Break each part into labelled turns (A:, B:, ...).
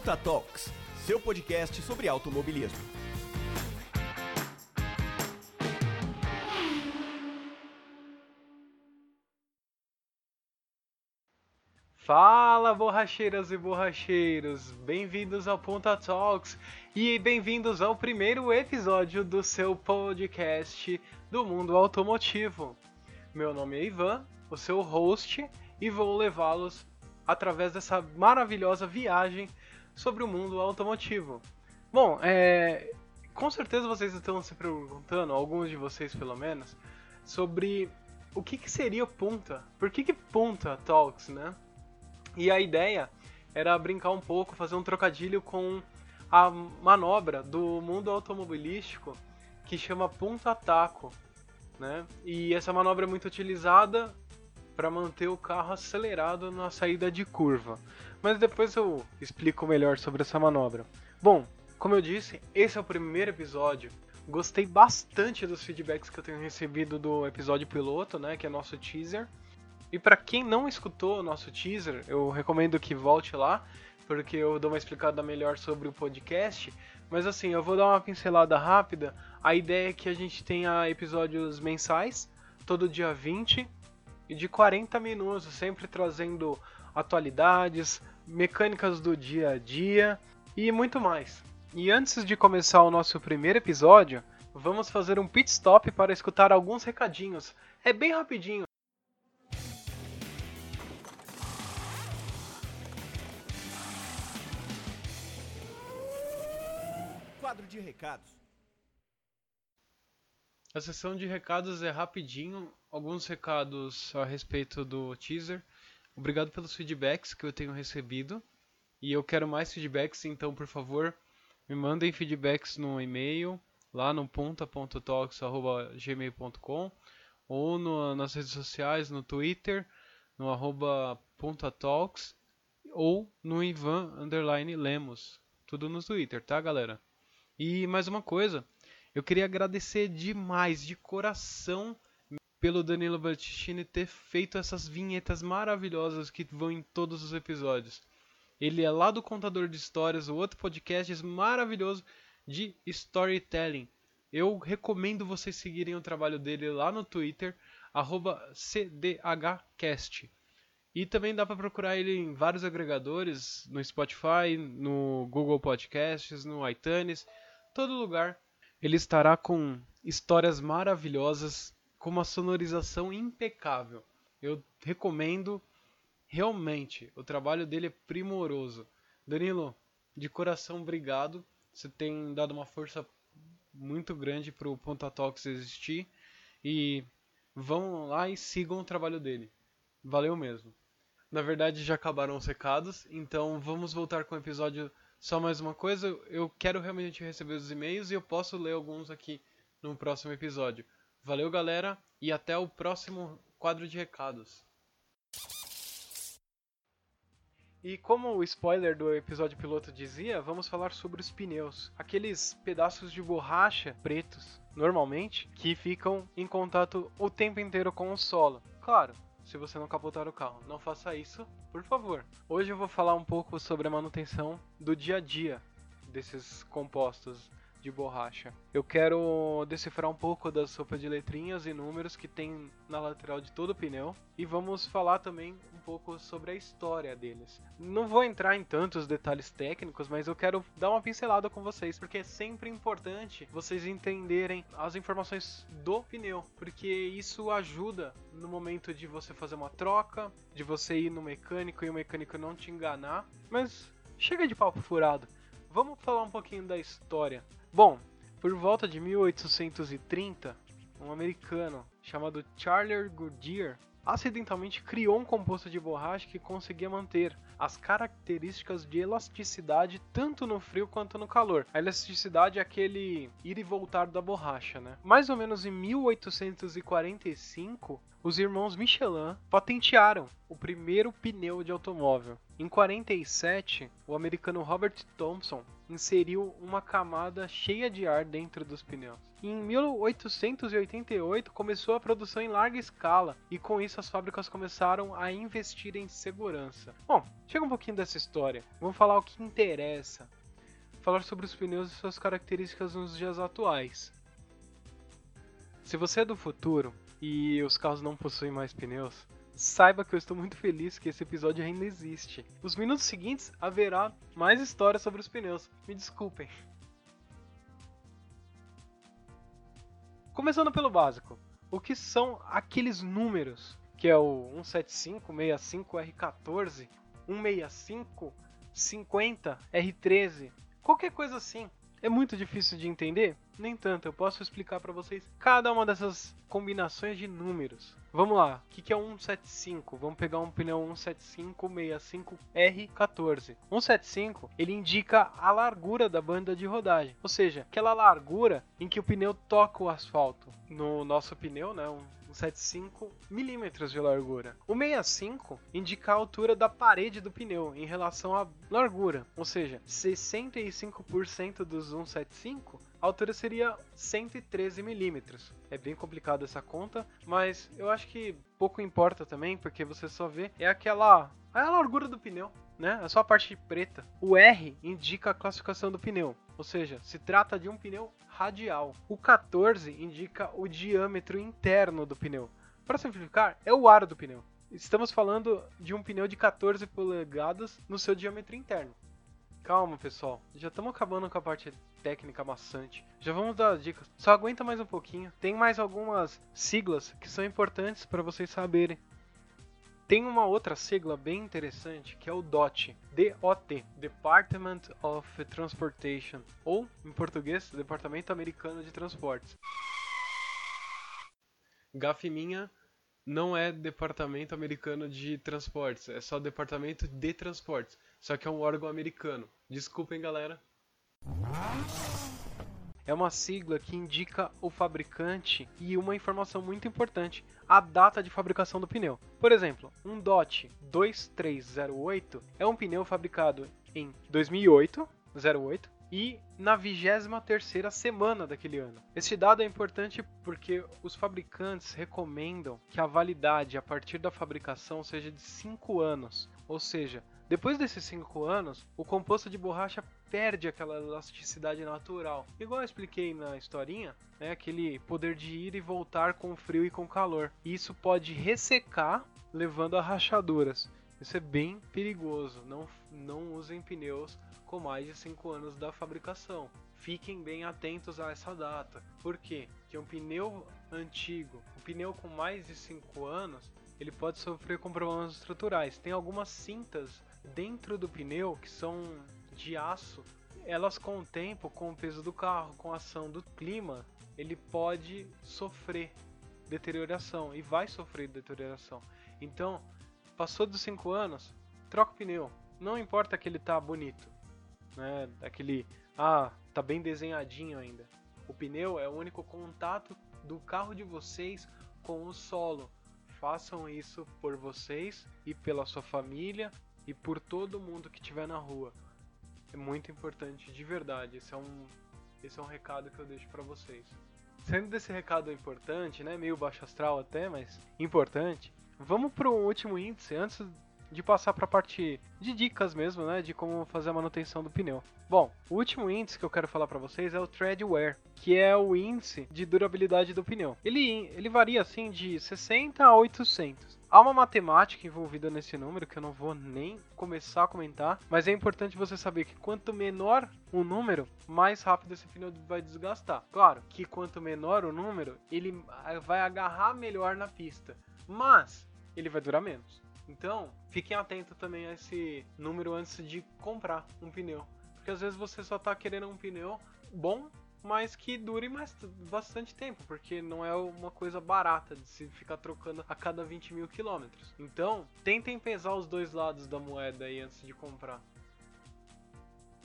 A: Punta Talks, seu podcast sobre automobilismo.
B: Fala, borracheiras e borracheiros! Bem-vindos ao Punta Talks e bem-vindos ao primeiro episódio do seu podcast do mundo automotivo. Meu nome é Ivan, o seu host, e vou levá-los através dessa maravilhosa viagem sobre o mundo automotivo. Bom, é, com certeza vocês estão se perguntando, alguns de vocês pelo menos, sobre o que, que seria Punta. Por que, que Punta Talks, né? E a ideia era brincar um pouco, fazer um trocadilho com a manobra do mundo automobilístico que chama Punta Taco. Né? E essa manobra é muito utilizada para manter o carro acelerado na saída de curva. Mas depois eu explico melhor sobre essa manobra. Bom, como eu disse, esse é o primeiro episódio. Gostei bastante dos feedbacks que eu tenho recebido do episódio piloto, né, que é nosso teaser. E para quem não escutou o nosso teaser, eu recomendo que volte lá, porque eu dou uma explicada melhor sobre o podcast. Mas assim, eu vou dar uma pincelada rápida. A ideia é que a gente tenha episódios mensais, todo dia 20, e de 40 minutos, sempre trazendo atualidades, mecânicas do dia a dia e muito mais. E antes de começar o nosso primeiro episódio, vamos fazer um pit stop para escutar alguns recadinhos. É bem rapidinho.
A: Quadro de recados.
B: A sessão de recados é rapidinho, alguns recados a respeito do teaser. Obrigado pelos feedbacks que eu tenho recebido. E eu quero mais feedbacks, então por favor, me mandem feedbacks no e-mail, lá no punta.talks.gmail.com ou no, nas redes sociais, no Twitter, no arroba puntatalks ou no Ivan Lemos. Tudo no Twitter, tá galera? E mais uma coisa, eu queria agradecer demais, de coração, pelo Danilo Battistini ter feito essas vinhetas maravilhosas que vão em todos os episódios. Ele é lá do Contador de Histórias, o outro podcast maravilhoso de storytelling. Eu recomendo vocês seguirem o trabalho dele lá no Twitter, CDHcast. E também dá para procurar ele em vários agregadores, no Spotify, no Google Podcasts, no iTunes, todo lugar ele estará com histórias maravilhosas, com uma sonorização impecável. Eu recomendo realmente. O trabalho dele é primoroso. Danilo, de coração, obrigado. Você tem dado uma força muito grande para o Ponta Talks existir. E vão lá e sigam o trabalho dele. Valeu mesmo. Na verdade, já acabaram os recados, então vamos voltar com o episódio só mais uma coisa, eu quero realmente receber os e-mails e eu posso ler alguns aqui no próximo episódio. Valeu, galera, e até o próximo quadro de recados. E como o spoiler do episódio piloto dizia, vamos falar sobre os pneus. Aqueles pedaços de borracha pretos, normalmente, que ficam em contato o tempo inteiro com o solo. Claro, se você não capotar o carro. Não faça isso, por favor. Hoje eu vou falar um pouco sobre a manutenção do dia a dia desses compostos de borracha. Eu quero decifrar um pouco da sopa de letrinhas e números que tem na lateral de todo o pneu e vamos falar também um pouco sobre a história deles. Não vou entrar em tantos detalhes técnicos, mas eu quero dar uma pincelada com vocês, porque é sempre importante vocês entenderem as informações do pneu, porque isso ajuda no momento de você fazer uma troca, de você ir no mecânico e o mecânico não te enganar. Mas chega de papo furado. Vamos falar um pouquinho da história Bom, por volta de 1830, um americano chamado Charles Goodyear acidentalmente criou um composto de borracha que conseguia manter as características de elasticidade tanto no frio quanto no calor. A elasticidade é aquele ir e voltar da borracha, né? Mais ou menos em 1845, os irmãos Michelin patentearam o primeiro pneu de automóvel. Em 47, o americano Robert Thompson inseriu uma camada cheia de ar dentro dos pneus. Em 1888 começou a produção em larga escala e com isso as fábricas começaram a investir em segurança. Bom, chega um pouquinho dessa história. Vamos falar o que interessa. Falar sobre os pneus e suas características nos dias atuais. Se você é do futuro e os carros não possuem mais pneus, saiba que eu estou muito feliz que esse episódio ainda existe. Nos minutos seguintes haverá mais histórias sobre os pneus. Me desculpem. Começando pelo básico. O que são aqueles números? Que é o 175, 65, R14, 165, 50, R13, qualquer coisa assim. É muito difícil de entender? Nem tanto, eu posso explicar para vocês cada uma dessas combinações de números. Vamos lá, o que, que é um 175? Vamos pegar um pneu 175-65R14. 175 ele indica a largura da banda de rodagem, ou seja, aquela largura em que o pneu toca o asfalto. No nosso pneu, né, um 75 milímetros de largura. O 65 indica a altura da parede do pneu em relação à largura, ou seja, 65% dos 175 a altura seria 113 milímetros. É bem complicado essa conta, mas eu acho que pouco importa também, porque você só vê é aquela é a largura do pneu, né? É só a parte preta. O R indica a classificação do pneu, ou seja, se trata de um pneu radial. O 14 indica o diâmetro interno do pneu. Para simplificar, é o aro do pneu. Estamos falando de um pneu de 14 polegadas no seu diâmetro interno. Calma, pessoal. Já estamos acabando com a parte técnica maçante. Já vamos dar dicas. Só aguenta mais um pouquinho. Tem mais algumas siglas que são importantes para vocês saberem. Tem uma outra sigla bem interessante que é o DOT, DOT, Department of Transportation, ou em português, Departamento Americano de Transportes. Gafe minha, não é Departamento Americano de Transportes, é só Departamento de Transportes, só que é um órgão americano. Desculpem, galera. É uma sigla que indica o fabricante e uma informação muito importante, a data de fabricação do pneu. Por exemplo, um DOT 2308 é um pneu fabricado em 2008, 08, e na 23ª semana daquele ano. Este dado é importante porque os fabricantes recomendam que a validade a partir da fabricação seja de 5 anos, ou seja, depois desses 5 anos, o composto de borracha perde aquela elasticidade natural. Igual eu expliquei na historinha, é aquele poder de ir e voltar com frio e com calor. E isso pode ressecar, levando a rachaduras. Isso é bem perigoso. Não, não usem pneus com mais de 5 anos da fabricação. Fiquem bem atentos a essa data. Por quê? Porque um pneu antigo, um pneu com mais de 5 anos, ele pode sofrer com problemas estruturais. Tem algumas cintas dentro do pneu que são de aço. Elas com o tempo, com o peso do carro, com a ação do clima, ele pode sofrer deterioração e vai sofrer deterioração. Então, passou dos 5 anos, troca o pneu. Não importa que ele tá bonito, né? Aquele, ah, tá bem desenhadinho ainda. O pneu é o único contato do carro de vocês com o solo façam isso por vocês e pela sua família e por todo mundo que estiver na rua. É muito importante, de verdade. Esse é um, esse é um recado que eu deixo para vocês. Sendo desse recado importante, né, meio baixo astral até, mas importante, vamos para o último índice antes de passar para a parte de dicas mesmo, né, de como fazer a manutenção do pneu. Bom, o último índice que eu quero falar para vocês é o tread wear, que é o índice de durabilidade do pneu. Ele, ele varia assim de 60 a 800. Há uma matemática envolvida nesse número que eu não vou nem começar a comentar, mas é importante você saber que quanto menor o número, mais rápido esse pneu vai desgastar. Claro que quanto menor o número, ele vai agarrar melhor na pista, mas ele vai durar menos. Então, fiquem atentos também a esse número antes de comprar um pneu. Porque às vezes você só está querendo um pneu bom, mas que dure mais, bastante tempo, porque não é uma coisa barata de se ficar trocando a cada 20 mil quilômetros. Então, tentem pesar os dois lados da moeda aí antes de comprar.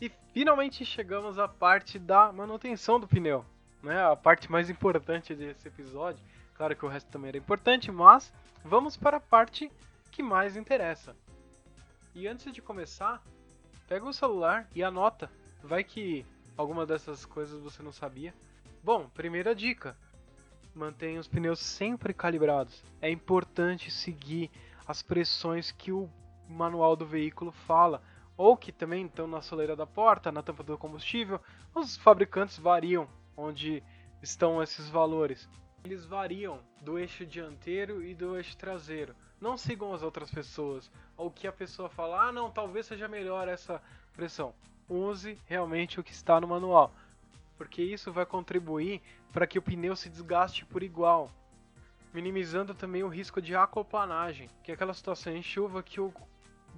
B: E finalmente chegamos à parte da manutenção do pneu, né? A parte mais importante desse episódio. Claro que o resto também era importante, mas vamos para a parte que mais interessa. E antes de começar, pega o celular e anota Vai que alguma dessas coisas você não sabia. Bom, primeira dica: mantenha os pneus sempre calibrados. É importante seguir as pressões que o manual do veículo fala, ou que também estão na soleira da porta, na tampa do combustível. Os fabricantes variam onde estão esses valores. Eles variam do eixo dianteiro e do eixo traseiro. Não sigam as outras pessoas. Ou que a pessoa fala, ah não, talvez seja melhor essa pressão. Use realmente o que está no manual. Porque isso vai contribuir para que o pneu se desgaste por igual. Minimizando também o risco de aquaplanagem, que é aquela situação em chuva que o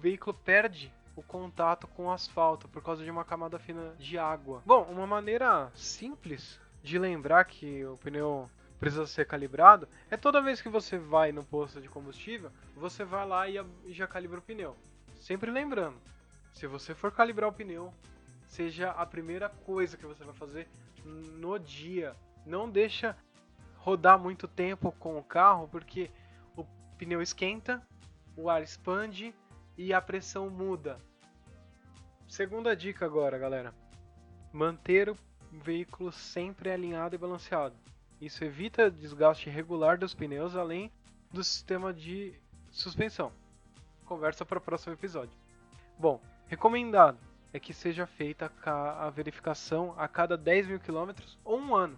B: veículo perde o contato com o asfalto por causa de uma camada fina de água. Bom, uma maneira simples de lembrar que o pneu precisa ser calibrado é toda vez que você vai no posto de combustível, você vai lá e já calibra o pneu. Sempre lembrando, se você for calibrar o pneu, seja a primeira coisa que você vai fazer no dia. Não deixa rodar muito tempo com o carro, porque o pneu esquenta, o ar expande e a pressão muda. Segunda dica agora, galera. Manter o veículo sempre alinhado e balanceado. Isso evita desgaste irregular dos pneus, além do sistema de suspensão. Conversa para o próximo episódio. Bom, recomendado é que seja feita a verificação a cada 10 mil quilômetros ou um ano.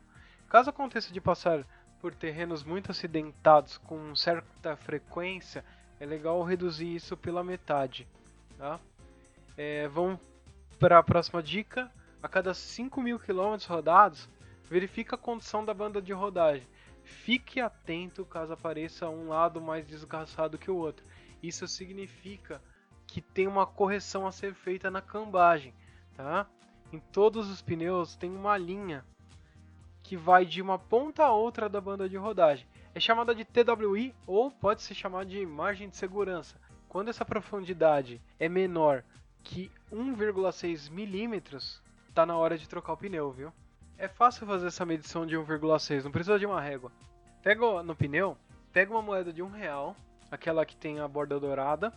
B: Caso aconteça de passar por terrenos muito acidentados com certa frequência, é legal reduzir isso pela metade. Tá? É, vamos para a próxima dica. A cada 5 mil quilômetros rodados, verifique a condição da banda de rodagem. Fique atento caso apareça um lado mais desgastado que o outro. Isso significa que tem uma correção a ser feita na cambagem. Tá? Em todos os pneus tem uma linha que vai de uma ponta a outra da banda de rodagem é chamada de TWI ou pode ser chamada de margem de segurança. Quando essa profundidade é menor que 1,6 milímetros, está na hora de trocar o pneu, viu? É fácil fazer essa medição de 1,6, não precisa de uma régua. Pega no pneu, pega uma moeda de um real, aquela que tem a borda dourada,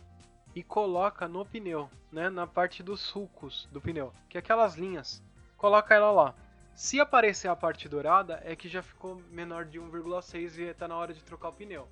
B: e coloca no pneu, né, na parte dos sulcos do pneu, que é aquelas linhas. Coloca ela lá. Se aparecer a parte dourada, é que já ficou menor de 1,6 e está na hora de trocar o pneu.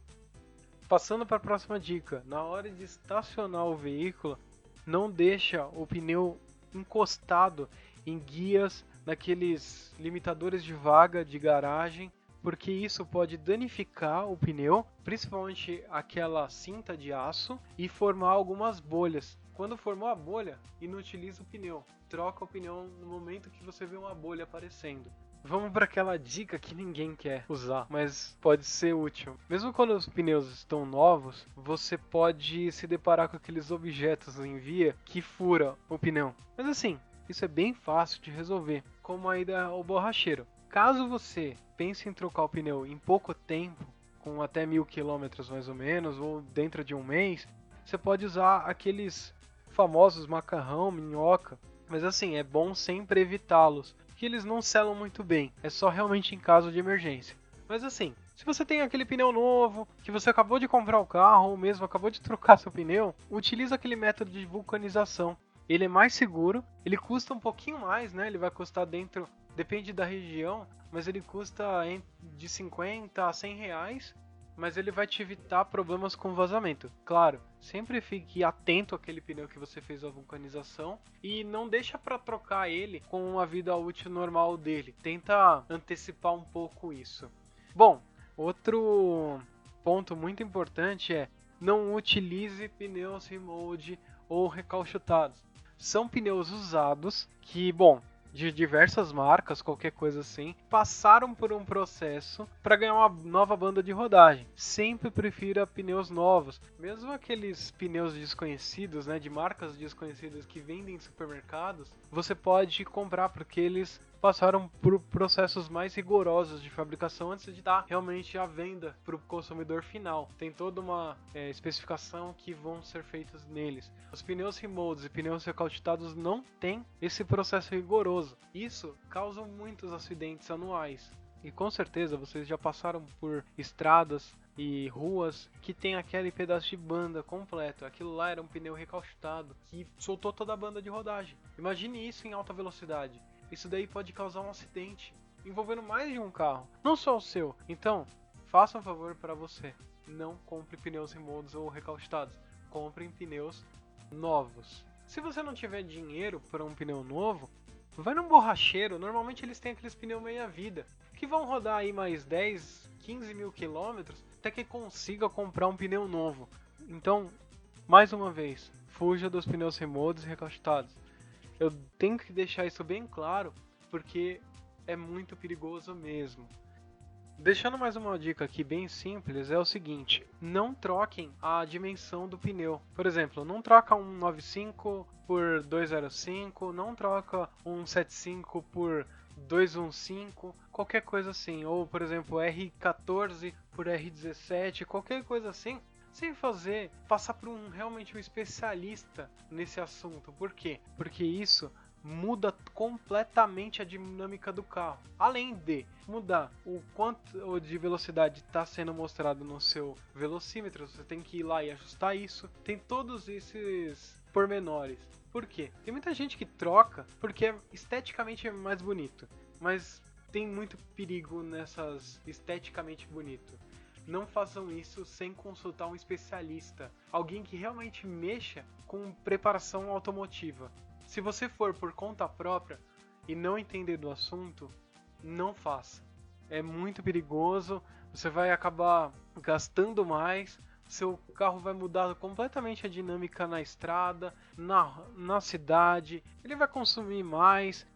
B: Passando para a próxima dica, na hora de estacionar o veículo, não deixa o pneu encostado em guias, naqueles limitadores de vaga de garagem, porque isso pode danificar o pneu, principalmente aquela cinta de aço, e formar algumas bolhas. Quando formou a bolha, inutiliza o pneu troca a opinião no momento que você vê uma bolha aparecendo. Vamos para aquela dica que ninguém quer usar, mas pode ser útil. Mesmo quando os pneus estão novos, você pode se deparar com aqueles objetos em via que fura o pneu. Mas assim, isso é bem fácil de resolver, como a ida ao borracheiro. Caso você pense em trocar o pneu em pouco tempo, com até mil quilômetros mais ou menos, ou dentro de um mês, você pode usar aqueles famosos macarrão, minhoca, mas assim, é bom sempre evitá-los, que eles não selam muito bem. É só realmente em caso de emergência. Mas assim, se você tem aquele pneu novo, que você acabou de comprar o carro ou mesmo acabou de trocar seu pneu, utilize aquele método de vulcanização. Ele é mais seguro, ele custa um pouquinho mais, né? Ele vai custar dentro, depende da região, mas ele custa de 50 a 100 reais mas ele vai te evitar problemas com vazamento. Claro, sempre fique atento àquele pneu que você fez a vulcanização e não deixa para trocar ele com a vida útil normal dele. Tenta antecipar um pouco isso. Bom, outro ponto muito importante é não utilize pneus remold ou recalchutados. São pneus usados que, bom, de diversas marcas, qualquer coisa assim, passaram por um processo para ganhar uma nova banda de rodagem. Sempre prefira pneus novos, mesmo aqueles pneus desconhecidos, né, de marcas desconhecidas que vendem em supermercados, você pode comprar porque eles passaram por processos mais rigorosos de fabricação antes de dar realmente a venda para o consumidor final. Tem toda uma é, especificação que vão ser feitas neles. Os pneus remolds e pneus recalcitados não têm esse processo rigoroso. Isso causa muitos acidentes anuais. E com certeza vocês já passaram por estradas e ruas que tem aquele pedaço de banda completo. Aquilo lá era um pneu recalchutado que soltou toda a banda de rodagem. Imagine isso em alta velocidade. Isso daí pode causar um acidente envolvendo mais de um carro, não só o seu. Então, faça um favor para você. Não compre pneus remodos ou recalchutados. Compre pneus novos. Se você não tiver dinheiro para um pneu novo, vai num borracheiro. Normalmente eles têm aqueles pneus meia-vida que vão rodar aí mais 10, 15 mil quilômetros até que consiga comprar um pneu novo. Então, mais uma vez, fuja dos pneus remodos e recalchutados. Eu tenho que deixar isso bem claro porque é muito perigoso mesmo. Deixando mais uma dica aqui bem simples, é o seguinte: não troquem a dimensão do pneu. Por exemplo, não troca um 95 por 205, não troca um 75 por 215, qualquer coisa assim, ou por exemplo, R14 por R17, qualquer coisa assim, sem fazer passar por um realmente um especialista nesse assunto. Por quê? Porque isso muda completamente a dinâmica do carro. Além de mudar o quanto de velocidade está sendo mostrado no seu velocímetro, você tem que ir lá e ajustar isso. Tem todos esses pormenores. Por quê? Tem muita gente que troca porque é esteticamente mais bonito, mas tem muito perigo nessas esteticamente bonito. Não façam isso sem consultar um especialista, alguém que realmente mexa com preparação automotiva. Se você for por conta própria e não entender do assunto, não faça. É muito perigoso, você vai acabar gastando mais, seu carro vai mudar completamente a dinâmica na estrada, na, na cidade, ele vai consumir mais.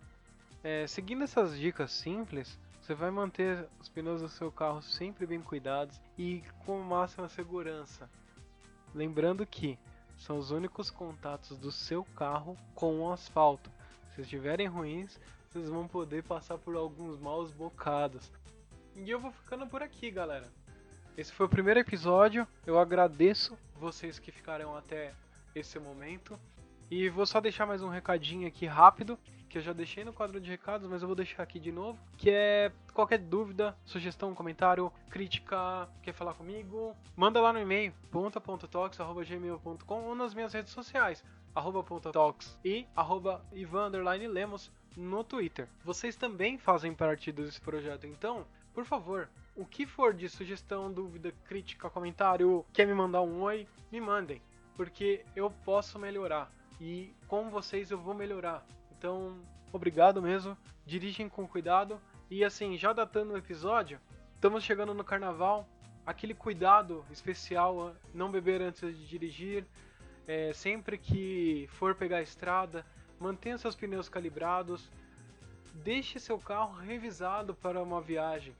B: É, seguindo essas dicas simples, você vai manter os pneus do seu carro sempre bem cuidados e com máxima segurança. Lembrando que são os únicos contatos do seu carro com o asfalto. Se estiverem ruins, vocês vão poder passar por alguns maus bocados. E eu vou ficando por aqui, galera. Esse foi o primeiro episódio. Eu agradeço vocês que ficaram até esse momento. E vou só deixar mais um recadinho aqui rápido, que eu já deixei no quadro de recados, mas eu vou deixar aqui de novo, que é qualquer dúvida, sugestão, comentário, crítica, quer falar comigo, manda lá no e-mail ponta.talks@gmail.com ou nas minhas redes sociais, arroba e arroba Ivan Lemos no Twitter. Vocês também fazem parte desse projeto, então, por favor, o que for de sugestão, dúvida, crítica, comentário, quer me mandar um oi, me mandem, porque eu posso melhorar e com vocês eu vou melhorar. Então, obrigado mesmo. Dirigem com cuidado. E assim, já datando o episódio, estamos chegando no carnaval. Aquele cuidado especial, não beber antes de dirigir. É, sempre que for pegar a estrada, mantenha seus pneus calibrados. Deixe seu carro revisado para uma viagem.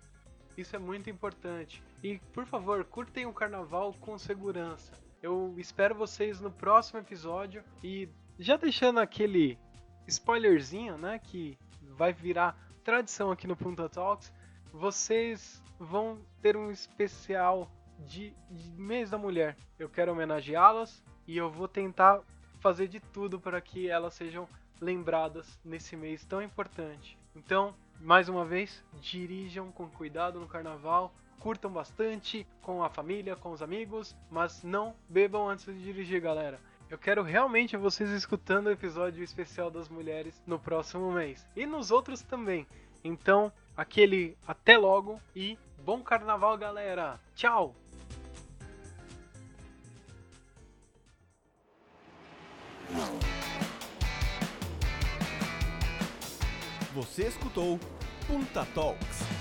B: Isso é muito importante. E por favor, curtem o carnaval com segurança. Eu espero vocês no próximo episódio e já deixando aquele spoilerzinho, né, que vai virar tradição aqui no Punta Talks, vocês vão ter um especial de, de mês da mulher. Eu quero homenageá-las e eu vou tentar fazer de tudo para que elas sejam lembradas nesse mês tão importante. Então, mais uma vez, dirijam com cuidado no carnaval, curtam bastante com a família, com os amigos, mas não bebam antes de dirigir, galera. Eu quero realmente vocês escutando o episódio especial das mulheres no próximo mês e nos outros também. Então, aquele até logo e bom carnaval, galera. Tchau.
A: Você escutou Punta Talks.